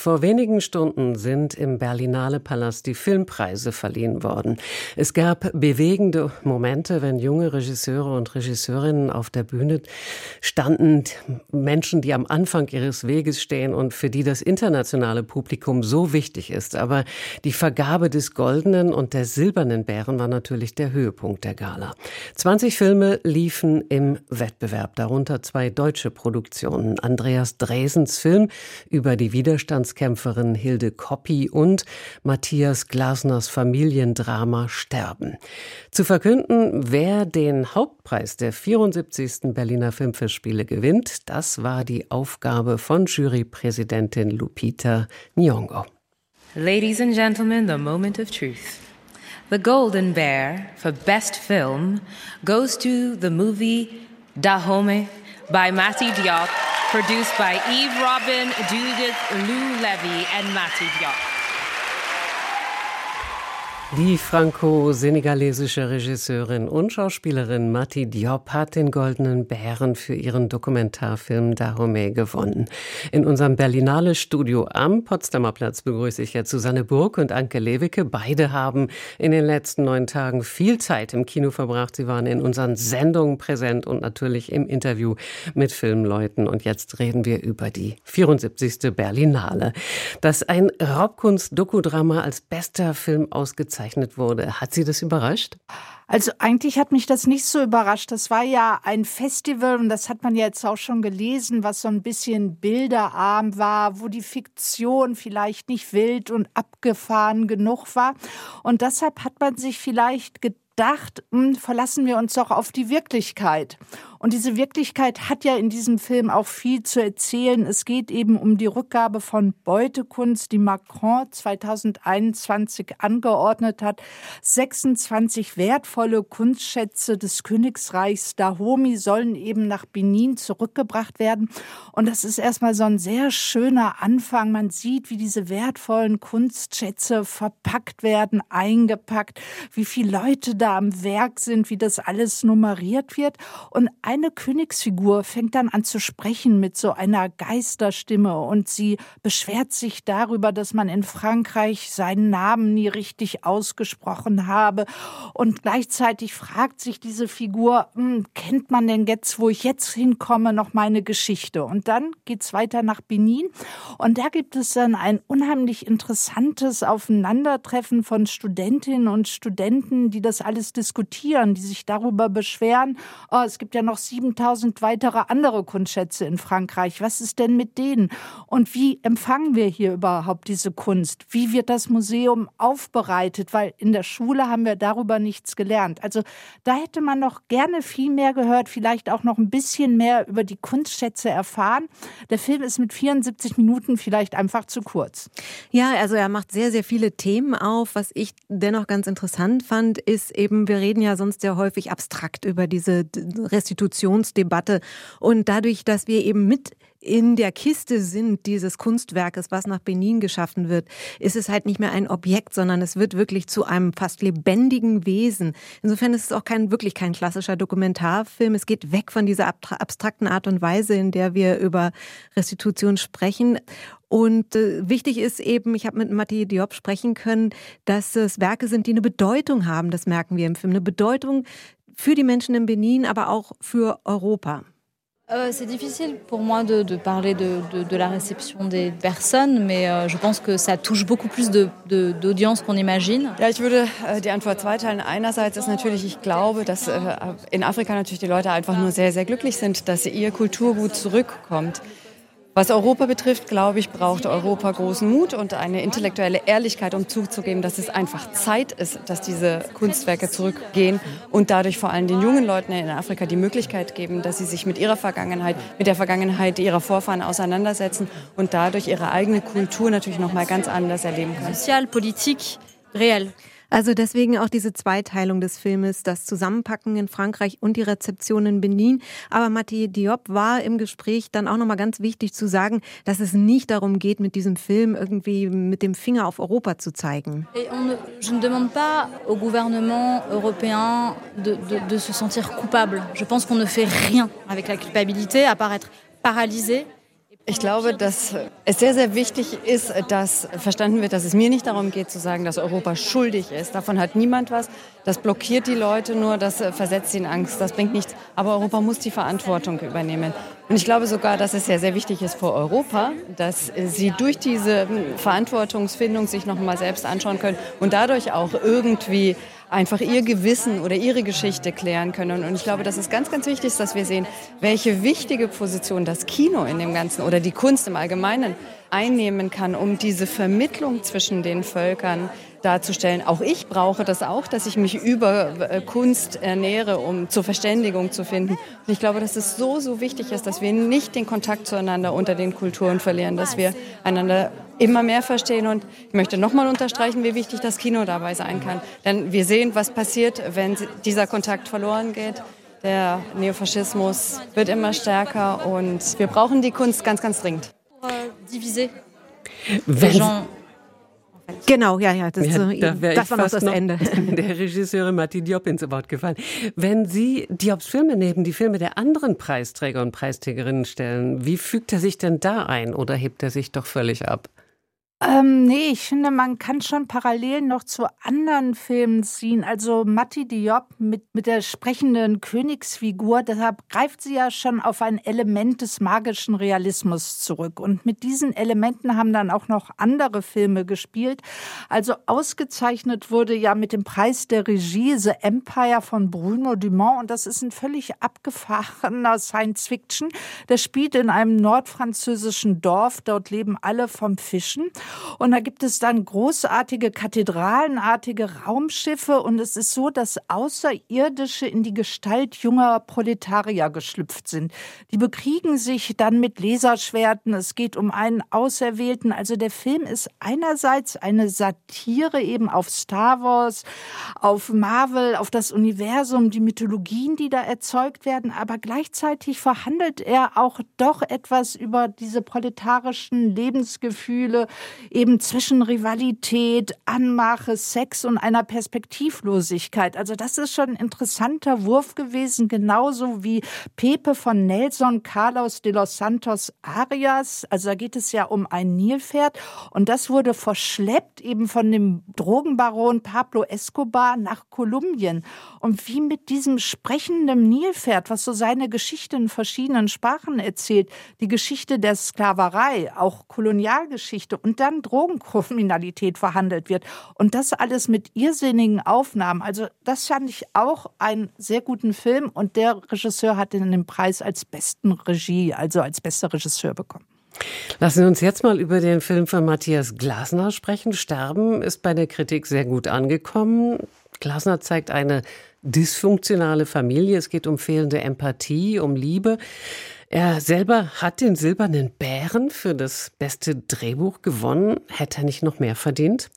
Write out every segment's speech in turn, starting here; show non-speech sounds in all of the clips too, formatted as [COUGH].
vor wenigen Stunden sind im Berlinale Palast die Filmpreise verliehen worden. Es gab bewegende Momente, wenn junge Regisseure und Regisseurinnen auf der Bühne standen, Menschen, die am Anfang ihres Weges stehen und für die das internationale Publikum so wichtig ist. Aber die Vergabe des goldenen und der silbernen Bären war natürlich der Höhepunkt der Gala. 20 Filme liefen im Wettbewerb, darunter zwei deutsche Produktionen. Andreas Dresens Film über die Widerstands Widerstandskämpferin Hilde Koppi und Matthias Glasners Familiendrama Sterben. Zu verkünden, wer den Hauptpreis der 74. Berliner Filmfestspiele gewinnt, das war die Aufgabe von Jurypräsidentin Lupita Nyong'o. Ladies and gentlemen, the moment of truth. The Golden Bear for Best Film goes to the movie Dahomey by Mati Diop produced by Eve Robin, Judith Lou Levy, and Matthew Diop. Die franco-senegalesische Regisseurin und Schauspielerin Mati Diop hat den Goldenen Bären für ihren Dokumentarfilm Dahomey gewonnen. In unserem Berlinale Studio am Potsdamer Platz begrüße ich jetzt Susanne Burg und Anke Lewicke. Beide haben in den letzten neun Tagen viel Zeit im Kino verbracht. Sie waren in unseren Sendungen präsent und natürlich im Interview mit Filmleuten. Und jetzt reden wir über die 74. Berlinale. Dass ein Raubkunst-Dokudrama als bester Film ausgezeichnet ausgezeichnet wurde. Hat Sie das überrascht? Also eigentlich hat mich das nicht so überrascht. Das war ja ein Festival und das hat man ja jetzt auch schon gelesen, was so ein bisschen bilderarm war, wo die Fiktion vielleicht nicht wild und abgefahren genug war. Und deshalb hat man sich vielleicht gedacht, hm, verlassen wir uns doch auf die Wirklichkeit. Und diese Wirklichkeit hat ja in diesem Film auch viel zu erzählen. Es geht eben um die Rückgabe von Beutekunst, die Macron 2021 angeordnet hat. 26 wertvolle Kunstschätze des Königsreichs Dahomey sollen eben nach Benin zurückgebracht werden. Und das ist erstmal so ein sehr schöner Anfang. Man sieht, wie diese wertvollen Kunstschätze verpackt werden, eingepackt, wie viele Leute da am Werk sind, wie das alles nummeriert wird. Und eine Königsfigur fängt dann an zu sprechen mit so einer Geisterstimme und sie beschwert sich darüber, dass man in Frankreich seinen Namen nie richtig ausgesprochen habe. Und gleichzeitig fragt sich diese Figur, hm, kennt man denn jetzt, wo ich jetzt hinkomme, noch meine Geschichte? Und dann geht's weiter nach Benin und da gibt es dann ein unheimlich interessantes Aufeinandertreffen von Studentinnen und Studenten, die das alles diskutieren, die sich darüber beschweren, oh, es gibt ja noch 7000 weitere andere Kunstschätze in Frankreich. Was ist denn mit denen? Und wie empfangen wir hier überhaupt diese Kunst? Wie wird das Museum aufbereitet? Weil in der Schule haben wir darüber nichts gelernt. Also da hätte man noch gerne viel mehr gehört, vielleicht auch noch ein bisschen mehr über die Kunstschätze erfahren. Der Film ist mit 74 Minuten vielleicht einfach zu kurz. Ja, also er macht sehr, sehr viele Themen auf. Was ich dennoch ganz interessant fand, ist eben, wir reden ja sonst sehr häufig abstrakt über diese Restitution Restitutionsdebatte. Und dadurch, dass wir eben mit in der Kiste sind dieses Kunstwerkes, was nach Benin geschaffen wird, ist es halt nicht mehr ein Objekt, sondern es wird wirklich zu einem fast lebendigen Wesen. Insofern ist es auch kein, wirklich kein klassischer Dokumentarfilm. Es geht weg von dieser abstrakten Art und Weise, in der wir über Restitution sprechen. Und äh, wichtig ist eben, ich habe mit Matti Diop sprechen können, dass es Werke sind, die eine Bedeutung haben. Das merken wir im Film. Eine Bedeutung, für die Menschen in Benin, aber auch für Europa. Euh, c'est difficile pour moi de, de parler de, de, de, la réception des personnes, mais euh, je pense que ça touche beaucoup plus d'audience qu'on imagine. Ja, ich würde äh, die Antwort zweiteilen. Einerseits ist natürlich, ich glaube, dass äh, in Afrika natürlich die Leute einfach nur sehr, sehr glücklich sind, dass ihr Kulturgut zurückkommt. Was Europa betrifft, glaube ich, braucht Europa großen Mut und eine intellektuelle Ehrlichkeit, um zuzugeben, dass es einfach Zeit ist, dass diese Kunstwerke zurückgehen und dadurch vor allem den jungen Leuten in Afrika die Möglichkeit geben, dass sie sich mit ihrer Vergangenheit, mit der Vergangenheit ihrer Vorfahren auseinandersetzen und dadurch ihre eigene Kultur natürlich noch mal ganz anders erleben können. Sozial, Politik, reell. Also deswegen auch diese Zweiteilung des Filmes, das Zusammenpacken in Frankreich und die Rezeption in Benin. Aber Mathieu Diop war im Gespräch dann auch nochmal ganz wichtig zu sagen, dass es nicht darum geht, mit diesem Film irgendwie mit dem Finger auf Europa zu zeigen. Ne, je ne demande pas au gouvernement européen de, de, de se sentir coupable. Je pense qu'on ne fait rien avec la culpabilité, à part être paralysé ich glaube, dass es sehr, sehr wichtig ist, dass verstanden wird, dass es mir nicht darum geht zu sagen, dass Europa schuldig ist. Davon hat niemand was. Das blockiert die Leute nur, das versetzt sie in Angst, das bringt nichts. Aber Europa muss die Verantwortung übernehmen. Und ich glaube sogar, dass es sehr, sehr wichtig ist für Europa, dass sie durch diese Verantwortungsfindung sich noch mal selbst anschauen können und dadurch auch irgendwie einfach ihr Gewissen oder ihre Geschichte klären können. Und ich glaube, dass es ganz, ganz wichtig ist, dass wir sehen, welche wichtige Position das Kino in dem Ganzen oder die Kunst im Allgemeinen einnehmen kann, um diese Vermittlung zwischen den Völkern darzustellen. Auch ich brauche das auch, dass ich mich über äh, Kunst ernähre, um zur Verständigung zu finden. Und ich glaube, dass es so, so wichtig ist, dass wir nicht den Kontakt zueinander unter den Kulturen verlieren, dass wir einander immer mehr verstehen. Und ich möchte nochmal unterstreichen, wie wichtig das Kino dabei sein kann. Denn wir sehen, was passiert, wenn dieser Kontakt verloren geht. Der Neofaschismus wird immer stärker und wir brauchen die Kunst ganz, ganz dringend. Wenn, Genau, ja, ja, das, ja, da das war noch das noch Ende. [LAUGHS] Der Regisseurin Martin Diop ins Wort gefallen. Wenn Sie Diops Filme neben die Filme der anderen Preisträger und Preisträgerinnen stellen, wie fügt er sich denn da ein oder hebt er sich doch völlig ab? Ähm, nee, ich finde, man kann schon parallel noch zu anderen Filmen ziehen. Also Matti Diop mit, mit der sprechenden Königsfigur, deshalb greift sie ja schon auf ein Element des magischen Realismus zurück. Und mit diesen Elementen haben dann auch noch andere Filme gespielt. Also ausgezeichnet wurde ja mit dem Preis der Regie The Empire von Bruno Dumont. Und das ist ein völlig abgefahrener Science Fiction. Der spielt in einem nordfranzösischen Dorf. Dort leben alle vom Fischen. Und da gibt es dann großartige kathedralenartige Raumschiffe und es ist so, dass Außerirdische in die Gestalt junger Proletarier geschlüpft sind. Die bekriegen sich dann mit Laserschwerten. Es geht um einen Auserwählten. Also der Film ist einerseits eine Satire eben auf Star Wars, auf Marvel, auf das Universum, die Mythologien, die da erzeugt werden, aber gleichzeitig verhandelt er auch doch etwas über diese proletarischen Lebensgefühle, eben zwischen Rivalität, Anmache, Sex und einer Perspektivlosigkeit. Also das ist schon ein interessanter Wurf gewesen, genauso wie Pepe von Nelson Carlos de los Santos Arias. Also da geht es ja um ein Nilpferd und das wurde verschleppt eben von dem Drogenbaron Pablo Escobar nach Kolumbien. Und wie mit diesem sprechenden Nilpferd, was so seine Geschichte in verschiedenen Sprachen erzählt, die Geschichte der Sklaverei, auch Kolonialgeschichte und dann Drogenkriminalität verhandelt wird. Und das alles mit irrsinnigen Aufnahmen. Also das fand ich auch einen sehr guten Film. Und der Regisseur hat den Preis als besten Regie, also als bester Regisseur bekommen. Lassen Sie uns jetzt mal über den Film von Matthias Glasner sprechen. Sterben ist bei der Kritik sehr gut angekommen. Glasner zeigt eine dysfunktionale Familie. Es geht um fehlende Empathie, um Liebe. Er selber hat den Silbernen Bären für das beste Drehbuch gewonnen. Hätte er nicht noch mehr verdient?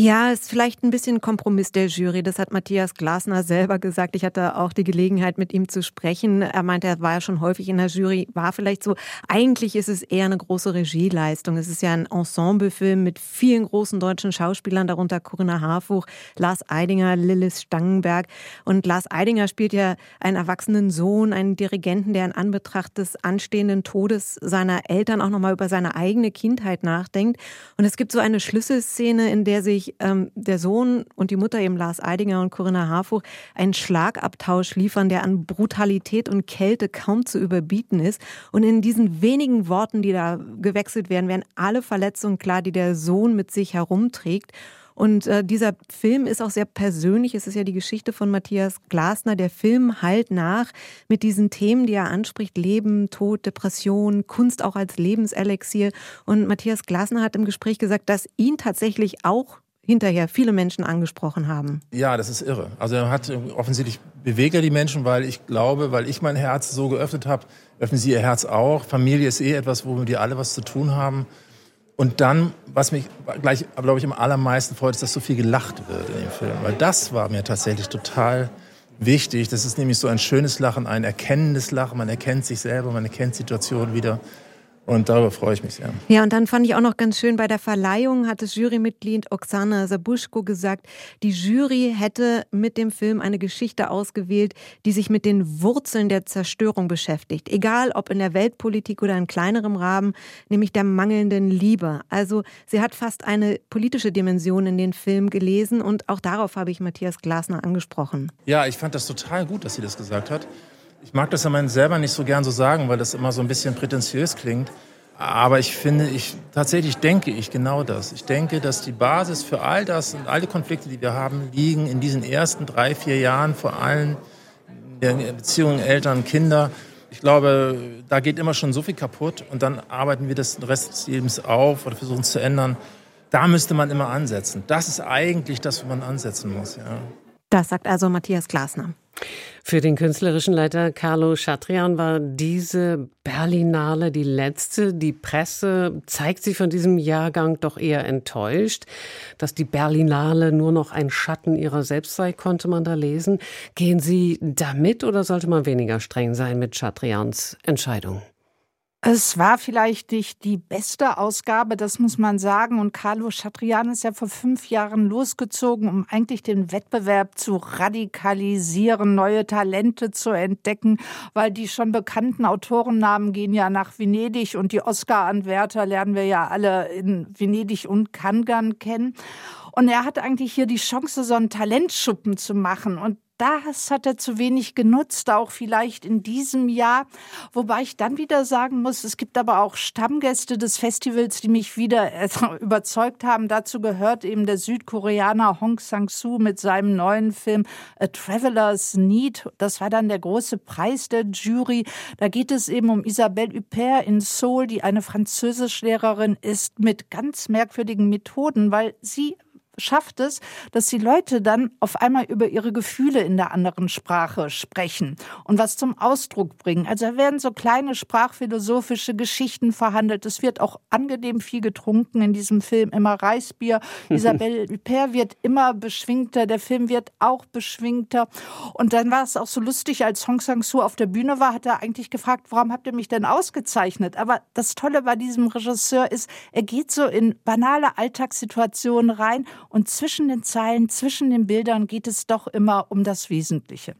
Ja, ist vielleicht ein bisschen Kompromiss der Jury. Das hat Matthias Glasner selber gesagt. Ich hatte auch die Gelegenheit, mit ihm zu sprechen. Er meinte, er war ja schon häufig in der Jury, war vielleicht so. Eigentlich ist es eher eine große Regieleistung. Es ist ja ein Ensemblefilm mit vielen großen deutschen Schauspielern, darunter Corinna Harfuch, Lars Eidinger, Lillis Stangenberg. Und Lars Eidinger spielt ja einen erwachsenen Sohn, einen Dirigenten, der in Anbetracht des anstehenden Todes seiner Eltern auch nochmal über seine eigene Kindheit nachdenkt. Und es gibt so eine Schlüsselszene, in der sich ähm, der Sohn und die Mutter eben Lars Eidinger und Corinna Harfuch einen Schlagabtausch liefern, der an Brutalität und Kälte kaum zu überbieten ist. Und in diesen wenigen Worten, die da gewechselt werden, werden alle Verletzungen klar, die der Sohn mit sich herumträgt. Und äh, dieser Film ist auch sehr persönlich. Es ist ja die Geschichte von Matthias Glasner. Der Film halt nach mit diesen Themen, die er anspricht. Leben, Tod, Depression, Kunst auch als Lebenselixier. Und Matthias Glasner hat im Gespräch gesagt, dass ihn tatsächlich auch hinterher viele Menschen angesprochen haben. Ja, das ist irre. Also er hat offensichtlich bewegt er die Menschen, weil ich glaube, weil ich mein Herz so geöffnet habe, öffnen sie ihr Herz auch. Familie ist eh etwas, womit wir alle was zu tun haben. Und dann, was mich gleich, glaube ich, am allermeisten freut, ist, dass so viel gelacht wird in dem Film. Weil das war mir tatsächlich total wichtig. Das ist nämlich so ein schönes Lachen, ein erkennendes Lachen. Man erkennt sich selber, man erkennt Situationen wieder. Und darüber freue ich mich sehr. Ja, und dann fand ich auch noch ganz schön, bei der Verleihung hat das Jurymitglied Oksana Sabuschko gesagt, die Jury hätte mit dem Film eine Geschichte ausgewählt, die sich mit den Wurzeln der Zerstörung beschäftigt. Egal ob in der Weltpolitik oder in kleinerem Rahmen, nämlich der mangelnden Liebe. Also sie hat fast eine politische Dimension in den Film gelesen und auch darauf habe ich Matthias Glasner angesprochen. Ja, ich fand das total gut, dass sie das gesagt hat. Ich mag das ja selber nicht so gern so sagen, weil das immer so ein bisschen prätentiös klingt. Aber ich finde, ich tatsächlich denke ich genau das. Ich denke, dass die Basis für all das und all die Konflikte, die wir haben, liegen in diesen ersten drei, vier Jahren, vor allem der Beziehungen Eltern, Kinder. Ich glaube, da geht immer schon so viel kaputt und dann arbeiten wir das Rest des Lebens auf oder versuchen es zu ändern. Da müsste man immer ansetzen. Das ist eigentlich das, wo man ansetzen muss. Ja. Das sagt also Matthias Glasner. Für den künstlerischen Leiter Carlo Chatrian war diese Berlinale die letzte. Die Presse zeigt sich von diesem Jahrgang doch eher enttäuscht. Dass die Berlinale nur noch ein Schatten ihrer selbst sei, konnte man da lesen. Gehen Sie damit oder sollte man weniger streng sein mit Chatrians Entscheidung? Es war vielleicht nicht die beste Ausgabe, das muss man sagen. Und Carlo Chatrian ist ja vor fünf Jahren losgezogen, um eigentlich den Wettbewerb zu radikalisieren, neue Talente zu entdecken, weil die schon bekannten Autorennamen gehen ja nach Venedig und die Oscar-Anwärter lernen wir ja alle in Venedig und Kangan kennen. Und er hat eigentlich hier die Chance, so einen Talentschuppen zu machen. Und das hat er zu wenig genutzt, auch vielleicht in diesem Jahr. Wobei ich dann wieder sagen muss, es gibt aber auch Stammgäste des Festivals, die mich wieder äh, [LAUGHS] überzeugt haben. Dazu gehört eben der Südkoreaner Hong Sang-soo mit seinem neuen Film A Traveler's Need. Das war dann der große Preis der Jury. Da geht es eben um Isabelle Huppert in Seoul, die eine Französischlehrerin ist mit ganz merkwürdigen Methoden, weil sie schafft es, dass die Leute dann auf einmal über ihre Gefühle in der anderen Sprache sprechen und was zum Ausdruck bringen. Also da werden so kleine sprachphilosophische Geschichten verhandelt. Es wird auch angenehm viel getrunken in diesem Film, immer Reisbier. [LAUGHS] Isabelle Huppert wird immer beschwingter, der Film wird auch beschwingter. Und dann war es auch so lustig, als Hong Sang-soo auf der Bühne war, hat er eigentlich gefragt, warum habt ihr mich denn ausgezeichnet? Aber das Tolle bei diesem Regisseur ist, er geht so in banale Alltagssituationen rein und zwischen den Zeilen, zwischen den Bildern geht es doch immer um das Wesentliche.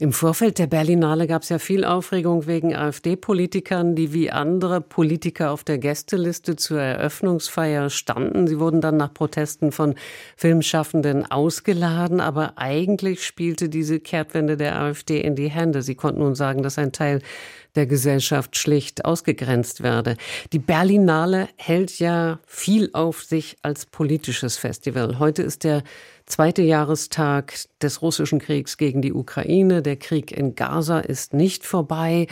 Im Vorfeld der Berlinale gab es ja viel Aufregung wegen AfD-Politikern, die wie andere Politiker auf der Gästeliste zur Eröffnungsfeier standen. Sie wurden dann nach Protesten von Filmschaffenden ausgeladen, aber eigentlich spielte diese Kehrtwende der AfD in die Hände. Sie konnten nun sagen, dass ein Teil der Gesellschaft schlicht ausgegrenzt werde. Die Berlinale hält ja viel auf sich als politisches Festival. Heute ist der zweite Jahrestag des russischen Kriegs gegen die Ukraine. Der Krieg in Gaza ist nicht vorbei.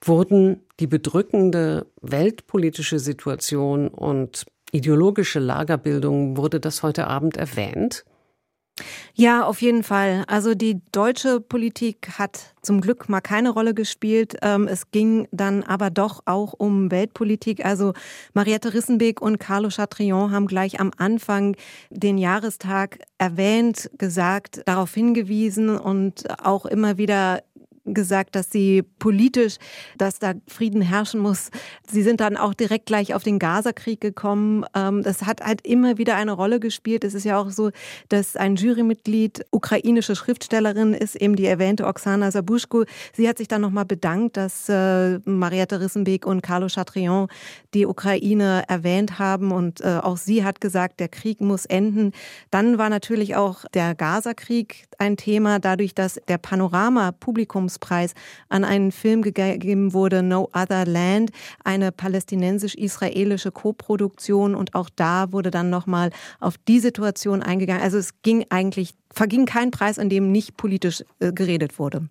Wurden die bedrückende weltpolitische Situation und ideologische Lagerbildung, wurde das heute Abend erwähnt? Ja, auf jeden Fall. Also die deutsche Politik hat zum Glück mal keine Rolle gespielt. Ähm, es ging dann aber doch auch um Weltpolitik. Also Mariette Rissenbeek und Carlo Chatrion haben gleich am Anfang den Jahrestag erwähnt, gesagt, darauf hingewiesen und auch immer wieder gesagt, dass sie politisch, dass da Frieden herrschen muss. Sie sind dann auch direkt gleich auf den Gazakrieg gekommen. Ähm, das hat halt immer wieder eine Rolle gespielt. Es ist ja auch so, dass ein Jurymitglied ukrainische Schriftstellerin ist, eben die erwähnte Oksana Sabuschko. Sie hat sich dann nochmal bedankt, dass äh, Mariette Rissenbeek und Carlo Chatrion die Ukraine erwähnt haben und äh, auch sie hat gesagt, der Krieg muss enden. Dann war natürlich auch der Gazakrieg ein Thema, dadurch, dass der Panorama-Publikums Publikumspreis an einen Film gegeben wurde, No Other Land, eine palästinensisch-israelische Koproduktion. Und auch da wurde dann nochmal auf die Situation eingegangen. Also es ging eigentlich, verging kein Preis, an dem nicht politisch äh, geredet wurde.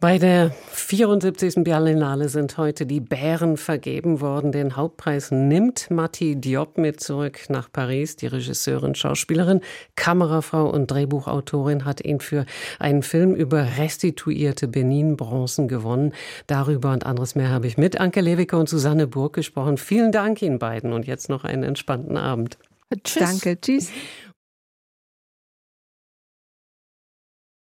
Bei der 74. Berlinale sind heute die Bären vergeben worden. Den Hauptpreis nimmt Matti Diop mit zurück nach Paris. Die Regisseurin, Schauspielerin, Kamerafrau und Drehbuchautorin hat ihn für einen Film über restituierte Benin-Bronzen gewonnen. Darüber und anderes mehr habe ich mit Anke Lewicke und Susanne Burg gesprochen. Vielen Dank Ihnen beiden und jetzt noch einen entspannten Abend. Tschüss. Danke, tschüss.